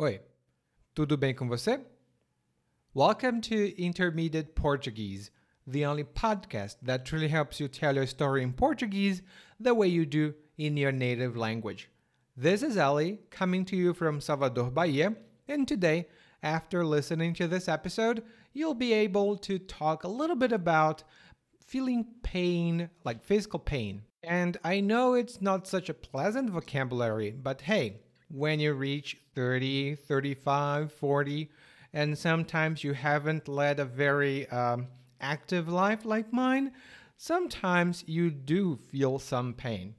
Oi, tudo bem com você? Welcome to Intermediate Portuguese, the only podcast that truly helps you tell your story in Portuguese the way you do in your native language. This is Ali coming to you from Salvador, Bahia, and today, after listening to this episode, you'll be able to talk a little bit about feeling pain, like physical pain. And I know it's not such a pleasant vocabulary, but hey, when you reach 30, 35, 40, and sometimes you haven't led a very um, active life like mine, sometimes you do feel some pain.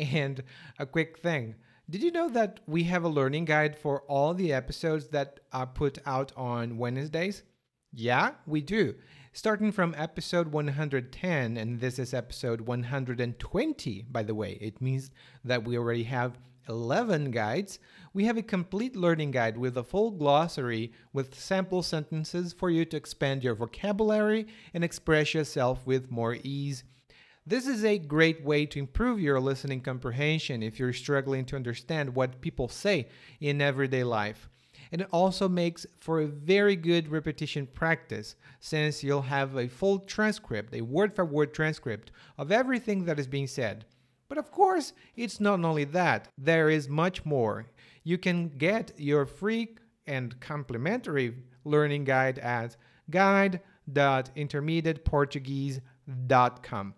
And a quick thing did you know that we have a learning guide for all the episodes that are put out on Wednesdays? Yeah, we do. Starting from episode 110, and this is episode 120, by the way. It means that we already have 11 guides. We have a complete learning guide with a full glossary with sample sentences for you to expand your vocabulary and express yourself with more ease. This is a great way to improve your listening comprehension if you're struggling to understand what people say in everyday life. And it also makes for a very good repetition practice since you'll have a full transcript, a word for word transcript of everything that is being said. But of course, it's not only that, there is much more. You can get your free and complimentary learning guide at guide.intermediateportuguese.com.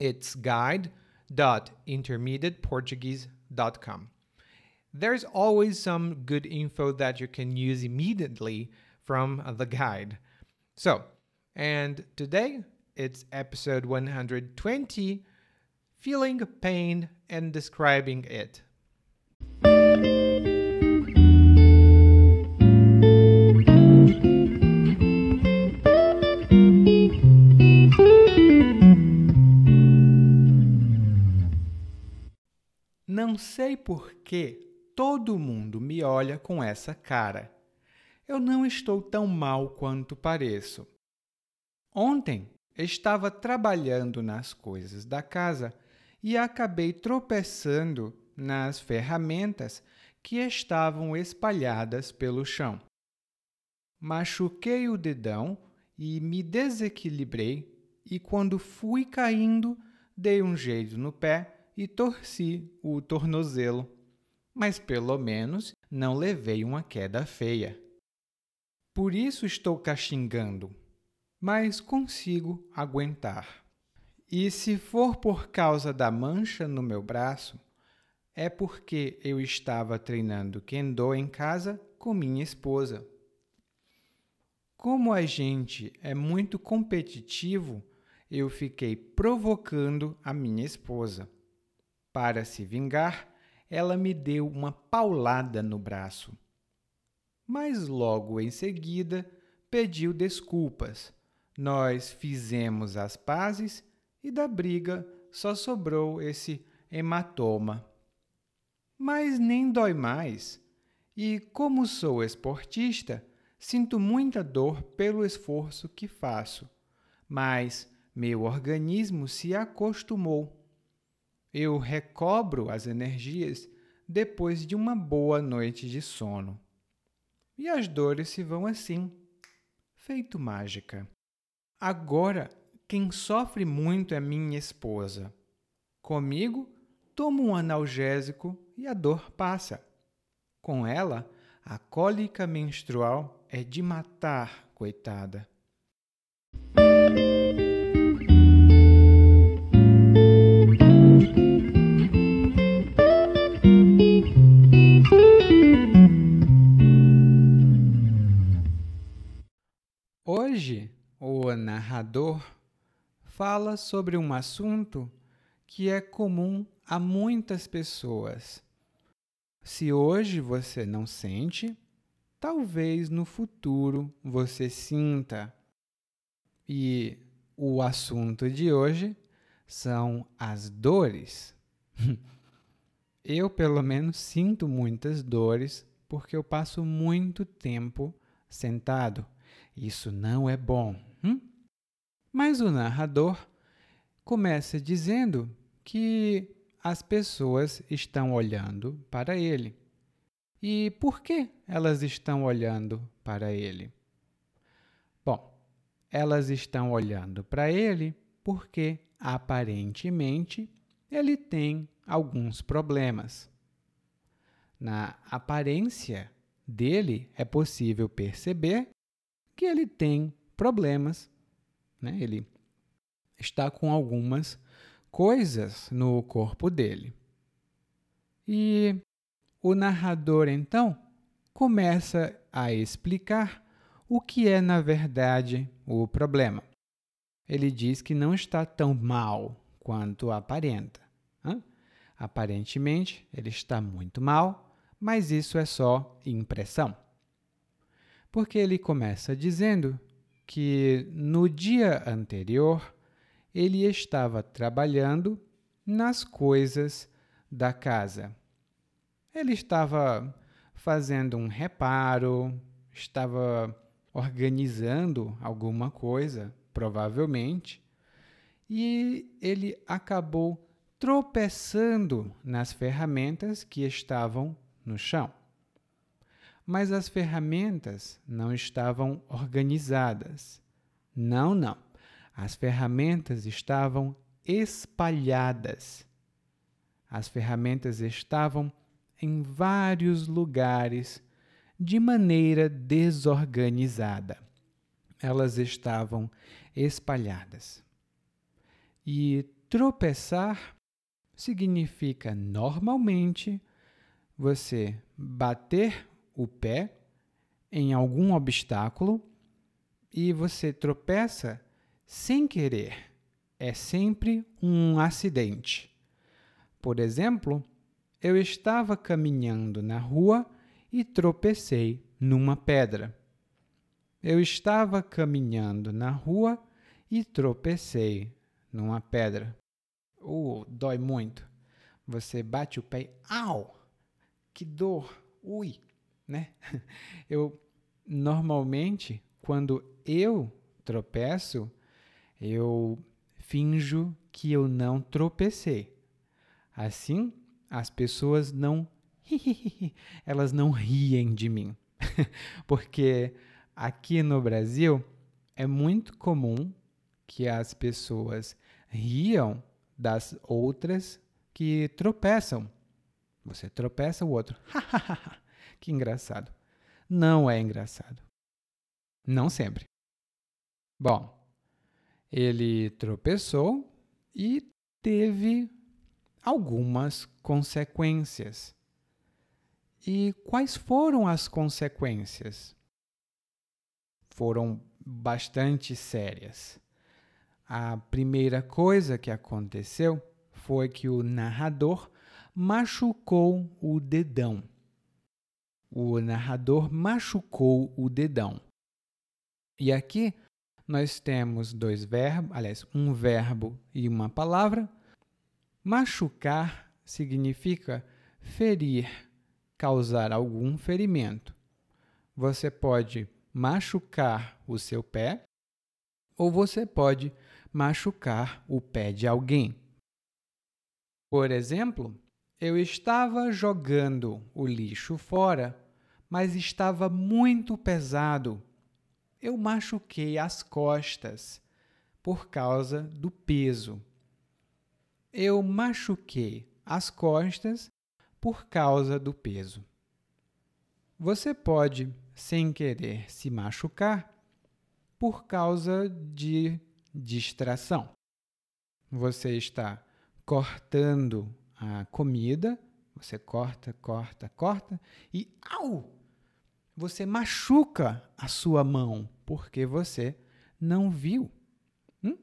It's guide.intermediateportuguese.com. There's always some good info that you can use immediately from the guide. So, and today it's episode 120 Feeling Pain and Describing It. Não sei por que todo mundo me olha com essa cara. Eu não estou tão mal quanto pareço. Ontem estava trabalhando nas coisas da casa e acabei tropeçando nas ferramentas que estavam espalhadas pelo chão. Machuquei o dedão e me desequilibrei, e quando fui caindo, dei um jeito no pé e torci o tornozelo, mas pelo menos não levei uma queda feia. Por isso estou caxingando, mas consigo aguentar. E se for por causa da mancha no meu braço, é porque eu estava treinando kendo em casa com minha esposa. Como a gente é muito competitivo, eu fiquei provocando a minha esposa. Para se vingar, ela me deu uma paulada no braço. Mas logo em seguida pediu desculpas. Nós fizemos as pazes e da briga só sobrou esse hematoma. Mas nem dói mais. E como sou esportista, sinto muita dor pelo esforço que faço. Mas meu organismo se acostumou eu recobro as energias depois de uma boa noite de sono. E as dores se vão assim, feito mágica. Agora, quem sofre muito é minha esposa. Comigo, tomo um analgésico e a dor passa. Com ela, a cólica menstrual é de matar, coitada. Hoje, o narrador fala sobre um assunto que é comum a muitas pessoas. Se hoje você não sente, talvez no futuro você sinta. E o assunto de hoje são as dores. Eu, pelo menos, sinto muitas dores porque eu passo muito tempo sentado. Isso não é bom. Mas o narrador começa dizendo que as pessoas estão olhando para ele. E por que elas estão olhando para ele? Bom, elas estão olhando para ele porque aparentemente ele tem alguns problemas. Na aparência dele é possível perceber que ele tem problemas, né? Ele está com algumas coisas no corpo dele. E o narrador então começa a explicar o que é na verdade o problema. Ele diz que não está tão mal quanto aparenta. Aparentemente, ele está muito mal, mas isso é só impressão. Porque ele começa dizendo que no dia anterior ele estava trabalhando nas coisas da casa. Ele estava fazendo um reparo, estava organizando alguma coisa, provavelmente, e ele acabou tropeçando nas ferramentas que estavam no chão. Mas as ferramentas não estavam organizadas. Não, não. As ferramentas estavam espalhadas. As ferramentas estavam em vários lugares de maneira desorganizada. Elas estavam espalhadas. E tropeçar significa normalmente você bater o pé em algum obstáculo e você tropeça sem querer. É sempre um acidente. Por exemplo, eu estava caminhando na rua e tropecei numa pedra. Eu estava caminhando na rua e tropecei numa pedra. Uh, dói muito. Você bate o pé au! Que dor! Ui! Né? Eu, normalmente, quando eu tropeço, eu finjo que eu não tropecei. Assim, as pessoas não elas não riem de mim. Porque aqui no Brasil é muito comum que as pessoas riam das outras que tropeçam. Você tropeça, o outro. Que engraçado. Não é engraçado. Não sempre. Bom, ele tropeçou e teve algumas consequências. E quais foram as consequências? Foram bastante sérias. A primeira coisa que aconteceu foi que o narrador machucou o dedão. O narrador machucou o dedão. E aqui nós temos dois verbos, aliás, um verbo e uma palavra. Machucar significa ferir, causar algum ferimento. Você pode machucar o seu pé ou você pode machucar o pé de alguém. Por exemplo, eu estava jogando o lixo fora, mas estava muito pesado. Eu machuquei as costas por causa do peso. Eu machuquei as costas por causa do peso. Você pode, sem querer, se machucar por causa de distração. Você está cortando a comida, você corta, corta, corta e au! Você machuca a sua mão porque você não viu. Hum?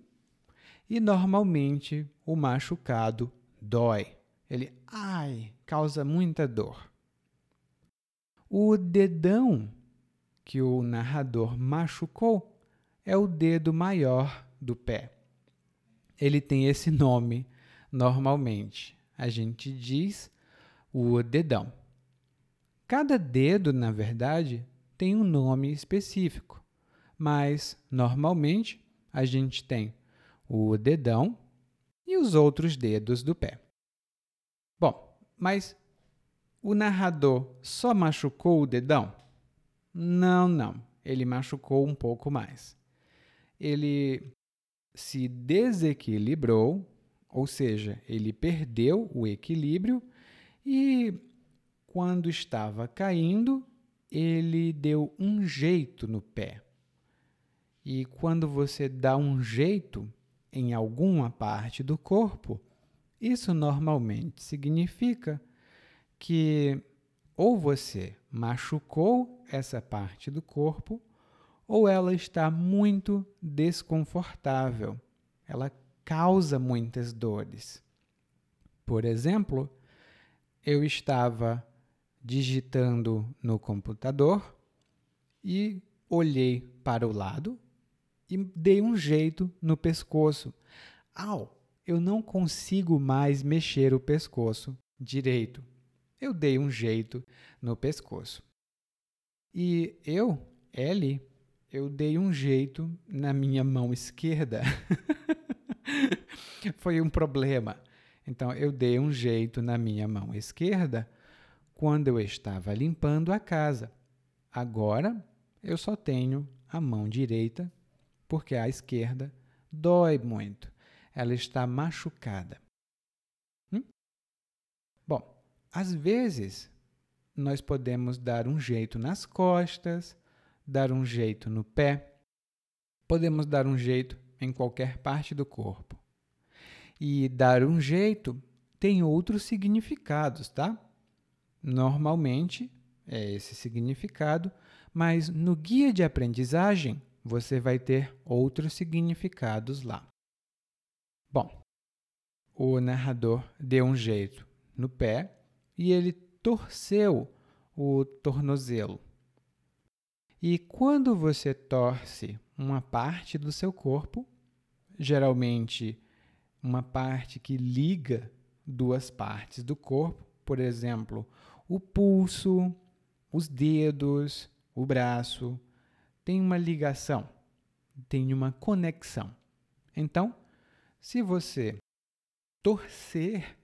E normalmente o machucado dói. Ele, ai, causa muita dor. O dedão que o narrador machucou é o dedo maior do pé. Ele tem esse nome normalmente. A gente diz o dedão. Cada dedo, na verdade, tem um nome específico, mas normalmente a gente tem o dedão e os outros dedos do pé. Bom, mas o narrador só machucou o dedão? Não, não. Ele machucou um pouco mais. Ele se desequilibrou, ou seja, ele perdeu o equilíbrio e, quando estava caindo, ele deu um jeito no pé. E quando você dá um jeito em alguma parte do corpo, isso normalmente significa que ou você machucou essa parte do corpo ou ela está muito desconfortável. Ela causa muitas dores. Por exemplo, eu estava digitando no computador e olhei para o lado e dei um jeito no pescoço. Au! Eu não consigo mais mexer o pescoço direito eu dei um jeito no pescoço. E eu, Ellie, eu dei um jeito na minha mão esquerda. Foi um problema. Então, eu dei um jeito na minha mão esquerda quando eu estava limpando a casa. Agora, eu só tenho a mão direita, porque a esquerda dói muito. Ela está machucada. Hum? Bom, às vezes, nós podemos dar um jeito nas costas, dar um jeito no pé, podemos dar um jeito em qualquer parte do corpo. E dar um jeito tem outros significados, tá? Normalmente é esse significado, mas no guia de aprendizagem você vai ter outros significados lá. Bom, o narrador deu um jeito no pé e ele torceu o tornozelo. E quando você torce uma parte do seu corpo, geralmente uma parte que liga duas partes do corpo, por exemplo, o pulso, os dedos, o braço, tem uma ligação, tem uma conexão. Então, se você torcer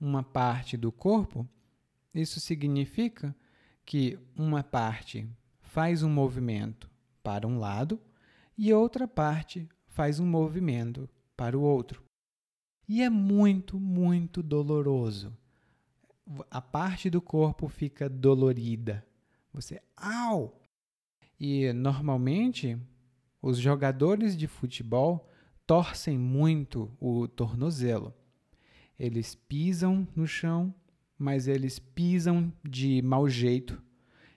uma parte do corpo, isso significa que uma parte faz um movimento para um lado e outra parte faz um movimento para o outro. E é muito, muito doloroso. A parte do corpo fica dolorida. Você, au! E normalmente os jogadores de futebol torcem muito o tornozelo. Eles pisam no chão mas eles pisam de mau jeito,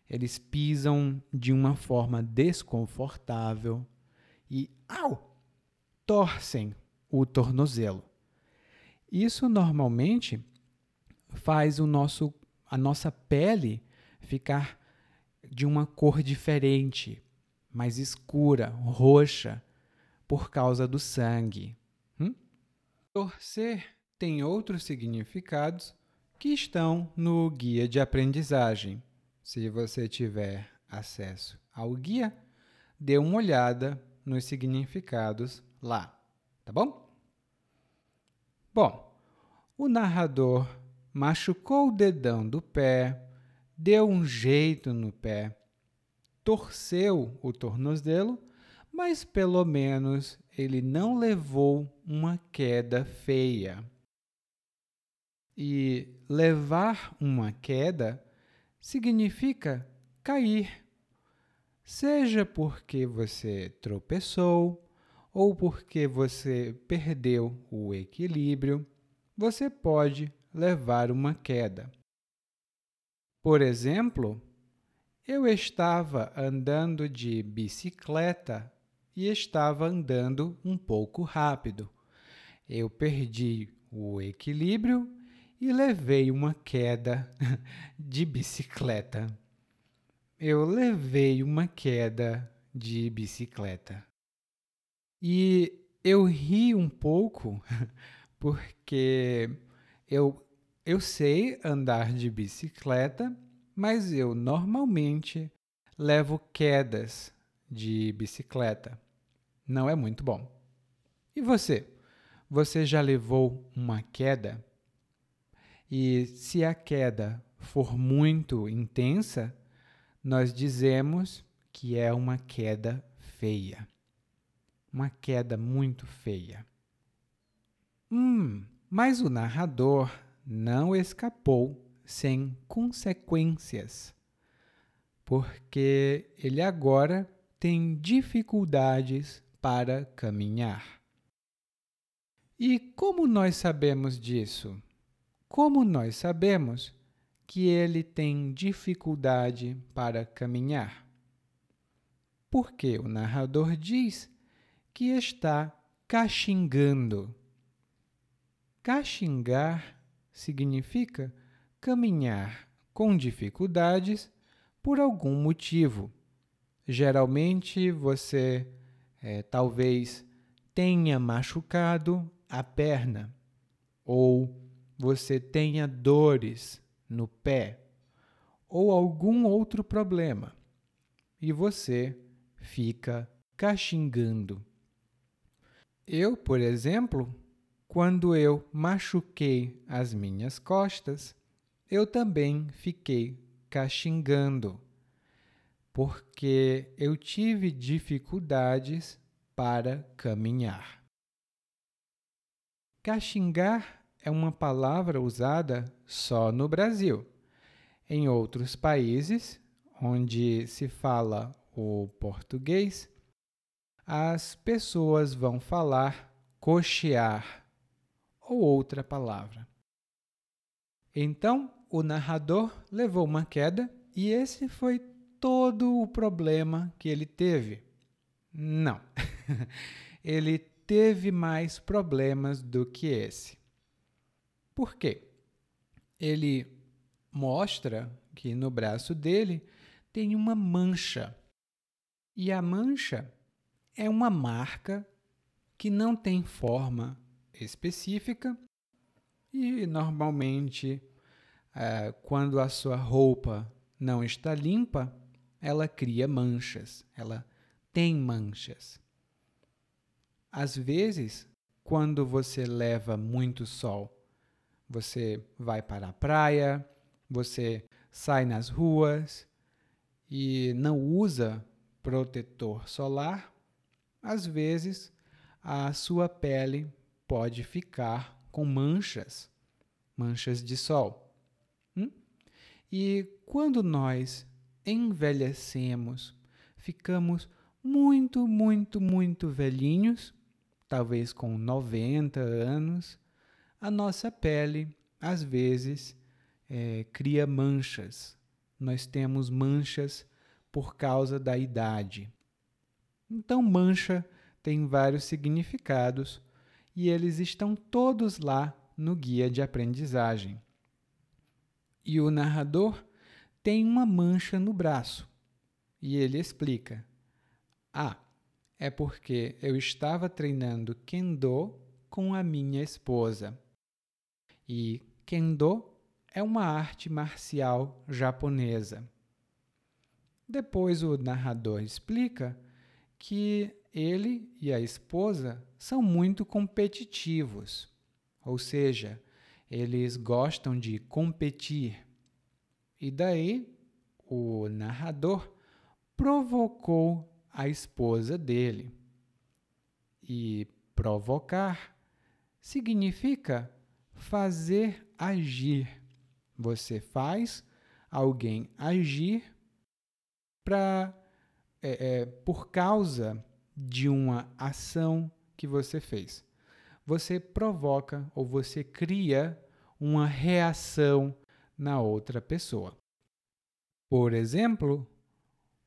eles pisam de uma forma desconfortável e, au, torcem o tornozelo. Isso normalmente faz o nosso, a nossa pele ficar de uma cor diferente, mais escura, roxa, por causa do sangue. Hum? Torcer tem outros significados que estão no guia de aprendizagem. Se você tiver acesso ao guia, dê uma olhada nos significados lá, tá bom? Bom, o narrador machucou o dedão do pé, deu um jeito no pé, torceu o tornozelo, mas pelo menos ele não levou uma queda feia. E levar uma queda significa cair, seja porque você tropeçou ou porque você perdeu o equilíbrio, você pode levar uma queda. Por exemplo, eu estava andando de bicicleta e estava andando um pouco rápido. Eu perdi o equilíbrio e levei uma queda de bicicleta. Eu levei uma queda de bicicleta. E eu ri um pouco porque eu, eu sei andar de bicicleta, mas eu normalmente levo quedas de bicicleta. Não é muito bom. E você? Você já levou uma queda? E se a queda for muito intensa, nós dizemos que é uma queda feia. Uma queda muito feia. Hum, mas o narrador não escapou sem consequências, porque ele agora tem dificuldades para caminhar. E como nós sabemos disso? Como nós sabemos que ele tem dificuldade para caminhar? Porque o narrador diz que está caxingando. Caxingar significa caminhar com dificuldades por algum motivo. Geralmente você é, talvez tenha machucado a perna ou você tenha dores no pé ou algum outro problema e você fica caxingando. Eu, por exemplo, quando eu machuquei as minhas costas, eu também fiquei caxingando porque eu tive dificuldades para caminhar. Caxingar é uma palavra usada só no Brasil. Em outros países, onde se fala o português, as pessoas vão falar cochear ou outra palavra. Então, o narrador levou uma queda e esse foi todo o problema que ele teve. Não. ele teve mais problemas do que esse. Por quê? Ele mostra que no braço dele tem uma mancha. E a mancha é uma marca que não tem forma específica e normalmente, eh, quando a sua roupa não está limpa, ela cria manchas, ela tem manchas. Às vezes, quando você leva muito sol, você vai para a praia, você sai nas ruas e não usa protetor solar, às vezes a sua pele pode ficar com manchas, manchas de sol. Hum? E quando nós envelhecemos, ficamos muito, muito, muito velhinhos, talvez com 90 anos, a nossa pele, às vezes, é, cria manchas. Nós temos manchas por causa da idade. Então, mancha tem vários significados e eles estão todos lá no guia de aprendizagem. E o narrador tem uma mancha no braço. E ele explica: Ah, é porque eu estava treinando Kendo com a minha esposa. E Kendo é uma arte marcial japonesa. Depois o narrador explica que ele e a esposa são muito competitivos, ou seja, eles gostam de competir. E daí o narrador provocou a esposa dele. E provocar significa fazer agir. Você faz alguém agir para é, é, por causa de uma ação que você fez. Você provoca ou você cria uma reação na outra pessoa. Por exemplo,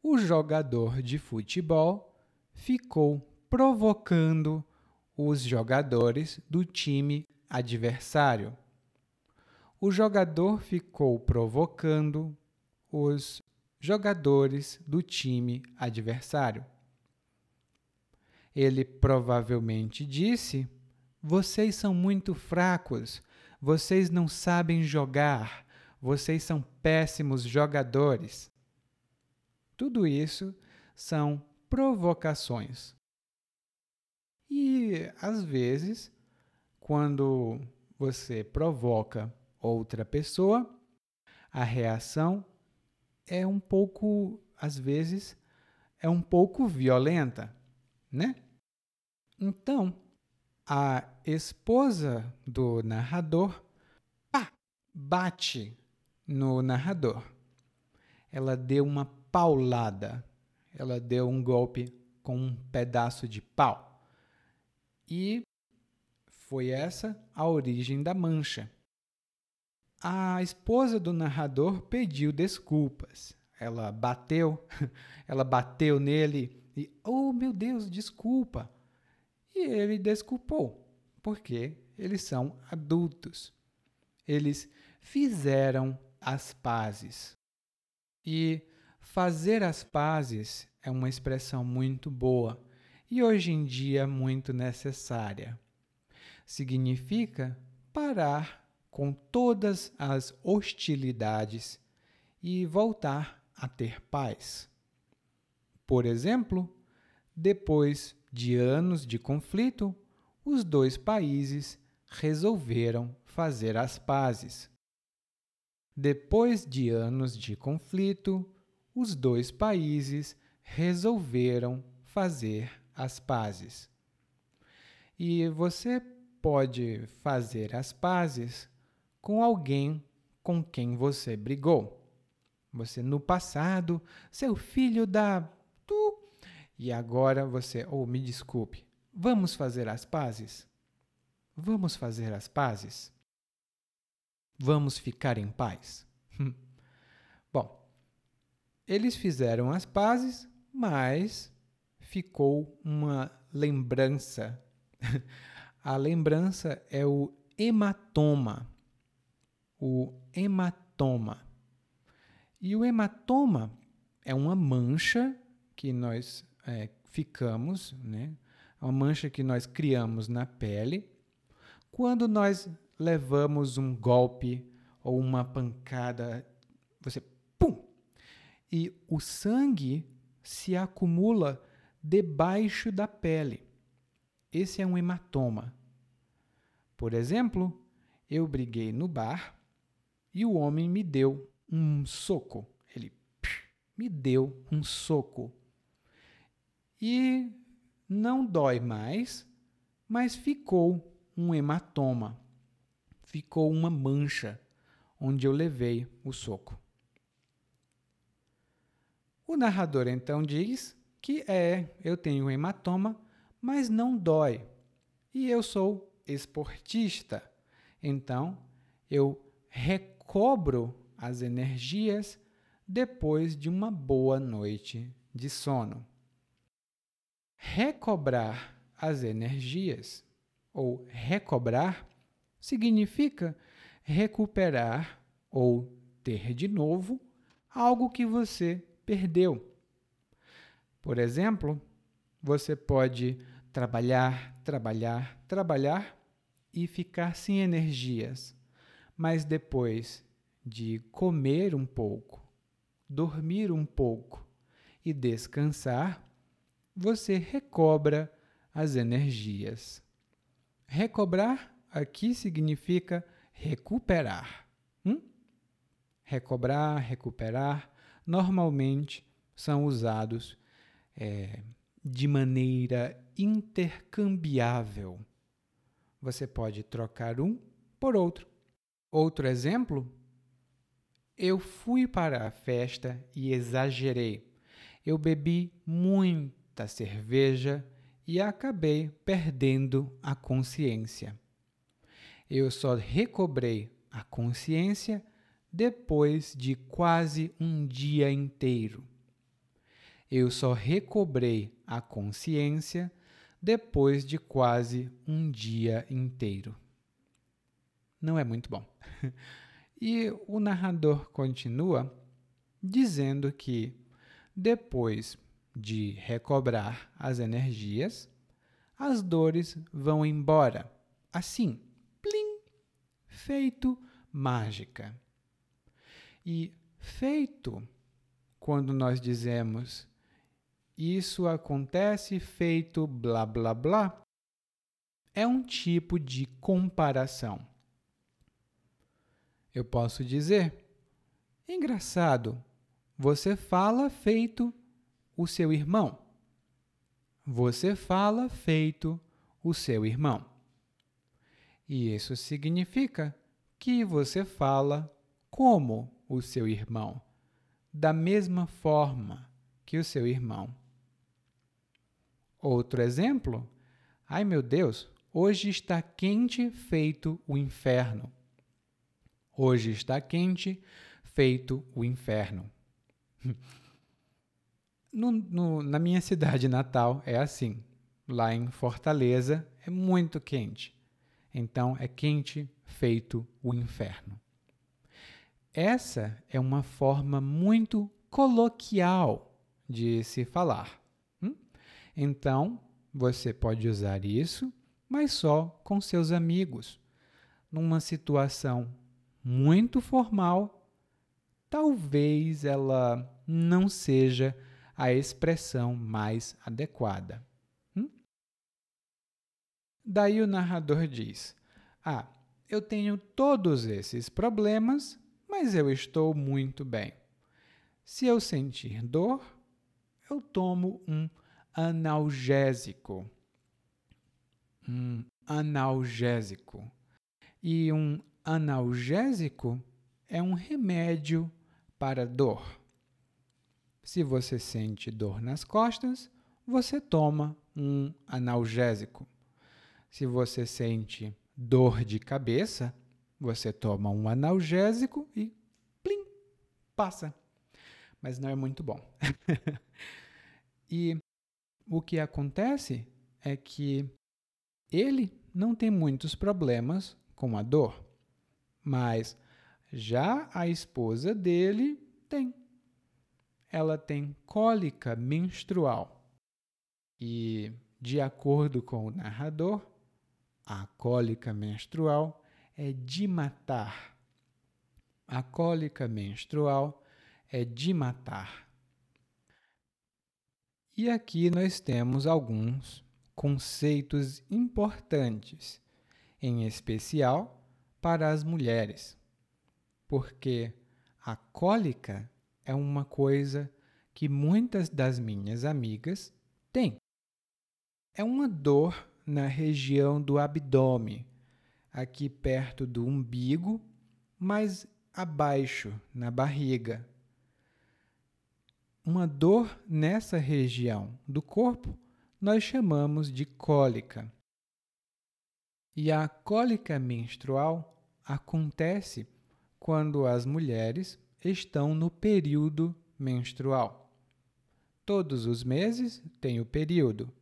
o jogador de futebol ficou provocando os jogadores do time adversário. O jogador ficou provocando os jogadores do time adversário. Ele provavelmente disse: Vocês são muito fracos, vocês não sabem jogar, vocês são péssimos jogadores. Tudo isso são provocações. E, às vezes, quando você provoca outra pessoa, a reação é um pouco, às vezes, é um pouco violenta, né? Então, a esposa do narrador pá, bate no narrador. Ela deu uma paulada. Ela deu um golpe com um pedaço de pau. E foi essa a origem da mancha. A esposa do narrador pediu desculpas. Ela bateu, ela bateu nele e, oh meu Deus, desculpa. E ele desculpou, porque eles são adultos. Eles fizeram as pazes. E fazer as pazes é uma expressão muito boa e hoje em dia muito necessária. Significa parar com todas as hostilidades e voltar a ter paz. Por exemplo, depois de anos de conflito, os dois países resolveram fazer as pazes. Depois de anos de conflito, os dois países resolveram fazer as pazes. E você pode fazer as pazes com alguém com quem você brigou. Você no passado, seu filho da tu, e agora você, ou oh, me desculpe, vamos fazer as pazes? Vamos fazer as pazes? Vamos ficar em paz? Bom, eles fizeram as pazes, mas ficou uma lembrança. A lembrança é o hematoma. O hematoma. E o hematoma é uma mancha que nós é, ficamos, né? uma mancha que nós criamos na pele quando nós levamos um golpe ou uma pancada, você pum, e o sangue se acumula debaixo da pele. Esse é um hematoma. Por exemplo, eu briguei no bar e o homem me deu um soco. Ele me deu um soco. E não dói mais, mas ficou um hematoma ficou uma mancha onde eu levei o soco. O narrador então diz que é, eu tenho um hematoma, mas não dói. E eu sou esportista. Então, eu recobro as energias depois de uma boa noite de sono. Recobrar as energias ou recobrar significa recuperar ou ter de novo algo que você perdeu. Por exemplo, você pode trabalhar, trabalhar, trabalhar e ficar sem energias, mas depois de comer um pouco, dormir um pouco e descansar, você recobra as energias. Recobrar aqui significa recuperar. Hum? Recobrar, recuperar, normalmente são usados é, de maneira intercambiável. Você pode trocar um por outro. Outro exemplo, eu fui para a festa e exagerei. Eu bebi muita cerveja e acabei perdendo a consciência eu só recobrei a consciência depois de quase um dia inteiro. Eu só recobrei a consciência depois de quase um dia inteiro. Não é muito bom. E o narrador continua dizendo que depois de recobrar as energias, as dores vão embora. Assim, feito mágica. E feito, quando nós dizemos isso acontece feito blá blá blá, é um tipo de comparação. Eu posso dizer Engraçado, você fala feito o seu irmão. Você fala feito o seu irmão. E isso significa que você fala como o seu irmão, da mesma forma que o seu irmão. Outro exemplo? Ai meu Deus, hoje está quente feito o inferno. Hoje está quente feito o inferno. No, no, na minha cidade natal é assim. Lá em Fortaleza é muito quente. Então é quente feito o inferno. Essa é uma forma muito coloquial de se falar. Hum? Então você pode usar isso, mas só com seus amigos. Numa situação muito formal, talvez ela não seja a expressão mais adequada. Hum? Daí o narrador diz: Ah, eu tenho todos esses problemas, mas eu estou muito bem. Se eu sentir dor, eu tomo um analgésico. Um analgésico. E um analgésico é um remédio para dor. Se você sente dor nas costas, você toma um analgésico. Se você sente dor de cabeça, você toma um analgésico e plim, passa. Mas não é muito bom. e o que acontece é que ele não tem muitos problemas com a dor, mas já a esposa dele tem ela tem cólica menstrual. E, de acordo com o narrador, a cólica menstrual é de matar. A cólica menstrual é de matar. E aqui nós temos alguns conceitos importantes, em especial para as mulheres, porque a cólica é uma coisa que muitas das minhas amigas têm. É uma dor na região do abdômen, aqui perto do umbigo, mais abaixo, na barriga. Uma dor nessa região do corpo nós chamamos de cólica. E a cólica menstrual acontece quando as mulheres estão no período menstrual. Todos os meses tem o período,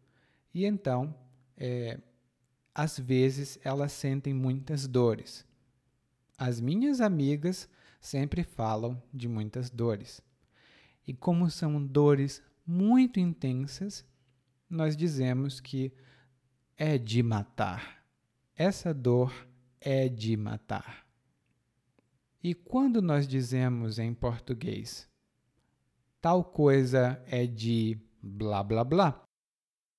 e então, é, às vezes, elas sentem muitas dores. As minhas amigas sempre falam de muitas dores. E como são dores muito intensas, nós dizemos que é de matar. Essa dor é de matar. E quando nós dizemos em português tal coisa é de blá blá blá,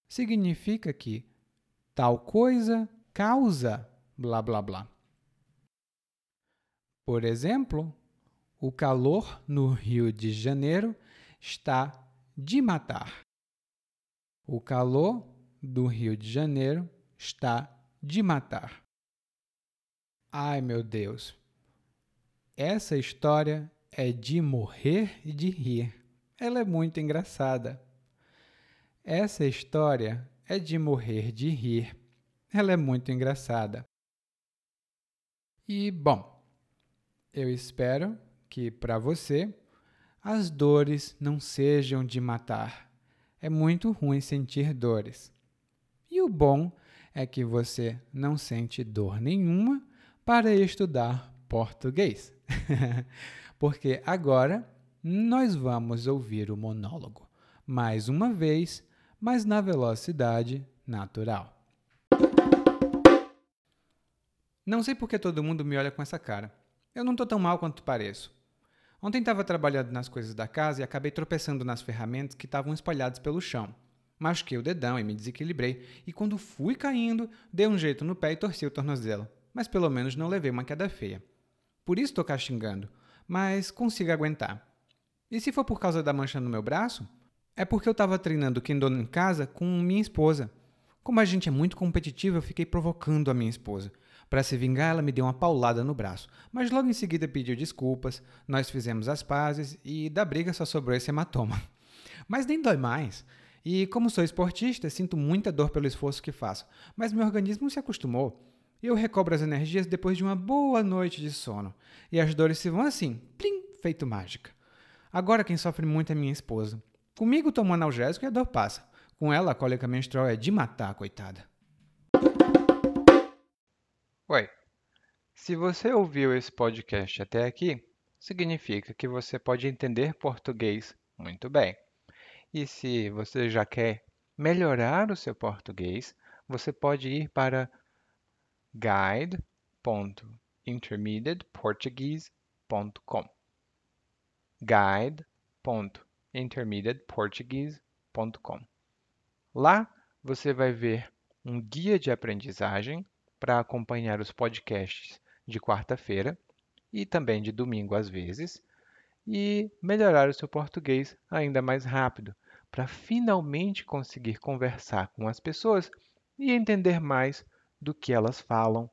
significa que tal coisa causa blá blá blá. Por exemplo, o calor no Rio de Janeiro está de matar. O calor do Rio de Janeiro está de matar. Ai meu Deus, essa história é de morrer e de rir. Ela é muito engraçada. Essa história é de morrer de rir. Ela é muito engraçada. E, bom, eu espero que para você as dores não sejam de matar. É muito ruim sentir dores. E o bom é que você não sente dor nenhuma para estudar português. Porque agora nós vamos ouvir o monólogo mais uma vez, mas na velocidade natural. Não sei por que todo mundo me olha com essa cara. Eu não estou tão mal quanto pareço. Ontem estava trabalhando nas coisas da casa e acabei tropeçando nas ferramentas que estavam espalhadas pelo chão. Machuquei o dedão e me desequilibrei, e quando fui caindo, dei um jeito no pé e torci o tornozelo. Mas pelo menos não levei uma queda feia. Por isso estou cá xingando. mas consigo aguentar. E se for por causa da mancha no meu braço, é porque eu estava treinando Kendo em casa com minha esposa. Como a gente é muito competitivo, eu fiquei provocando a minha esposa. Para se vingar, ela me deu uma paulada no braço, mas logo em seguida pediu desculpas, nós fizemos as pazes e da briga só sobrou esse hematoma. Mas nem dói mais. E como sou esportista, sinto muita dor pelo esforço que faço, mas meu organismo se acostumou. Eu recobro as energias depois de uma boa noite de sono. E as dores se vão assim, plim, feito mágica. Agora quem sofre muito é minha esposa. Comigo tomo analgésico e a dor passa. Com ela, a cólica menstrual é de matar, coitada. Oi. Se você ouviu esse podcast até aqui, significa que você pode entender português muito bem. E se você já quer melhorar o seu português, você pode ir para guide.intermediateportuguese.com guide.intermediateportuguese.com Lá você vai ver um guia de aprendizagem para acompanhar os podcasts de quarta-feira e também de domingo às vezes e melhorar o seu português ainda mais rápido para finalmente conseguir conversar com as pessoas e entender mais do que elas falam